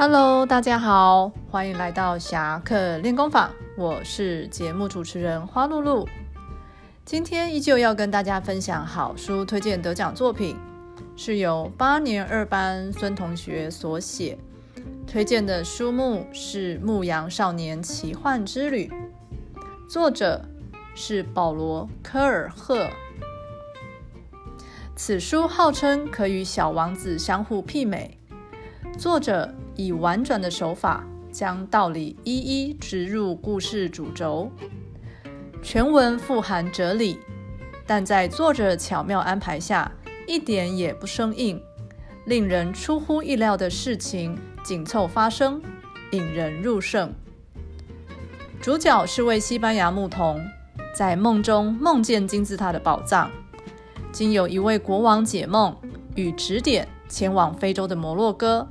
Hello，大家好，欢迎来到侠客练功坊，我是节目主持人花露露。今天依旧要跟大家分享好书推荐得奖作品，是由八年二班孙同学所写，推荐的书目是《牧羊少年奇幻之旅》，作者是保罗·科尔赫。此书号称可与《小王子》相互媲美。作者以婉转的手法，将道理一一植入故事主轴。全文富含哲理，但在作者巧妙安排下，一点也不生硬。令人出乎意料的事情紧凑发生，引人入胜。主角是位西班牙牧童，在梦中梦见金字塔的宝藏。经有一位国王解梦与指点，前往非洲的摩洛哥。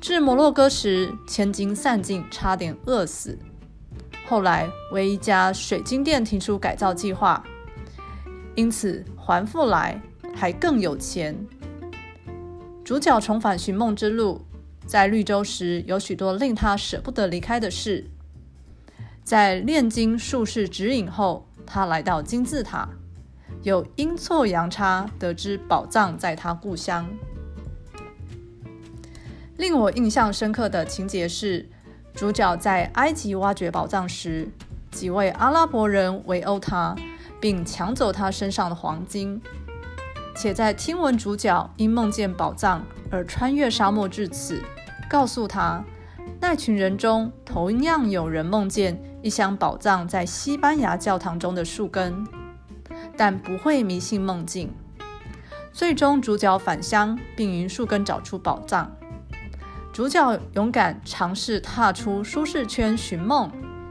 至摩洛哥时，千金散尽，差点饿死。后来为一家水晶店提出改造计划，因此还复来，还更有钱。主角重返寻梦之路，在绿洲时有许多令他舍不得离开的事。在炼金术士指引后，他来到金字塔。有阴错阳差得知宝藏在他故乡。令我印象深刻的情节是，主角在埃及挖掘宝藏时，几位阿拉伯人围殴他，并抢走他身上的黄金。且在听闻主角因梦见宝藏而穿越沙漠至此，告诉他，那群人中同样有人梦见一箱宝藏在西班牙教堂中的树根。但不会迷信梦境。最终，主角返乡，并于树根找出宝藏。主角勇敢尝试踏出舒适圈寻梦，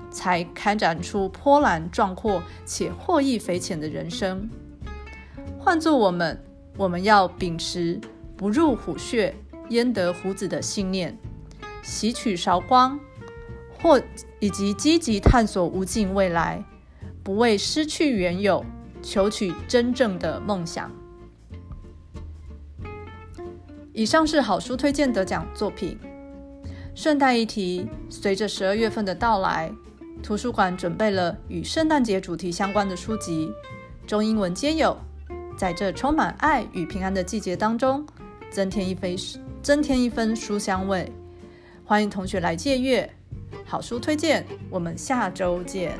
才开展出波澜壮阔且获益匪浅的人生。换做我们，我们要秉持“不入虎穴，焉得虎子”的信念，吸取韶光，或以及积极探索无尽未来，不为失去原有。求取真正的梦想。以上是好书推荐得奖作品。顺带一提，随着十二月份的到来，图书馆准备了与圣诞节主题相关的书籍，中英文皆有。在这充满爱与平安的季节当中，增添一分增添一分书香味。欢迎同学来借阅。好书推荐，我们下周见。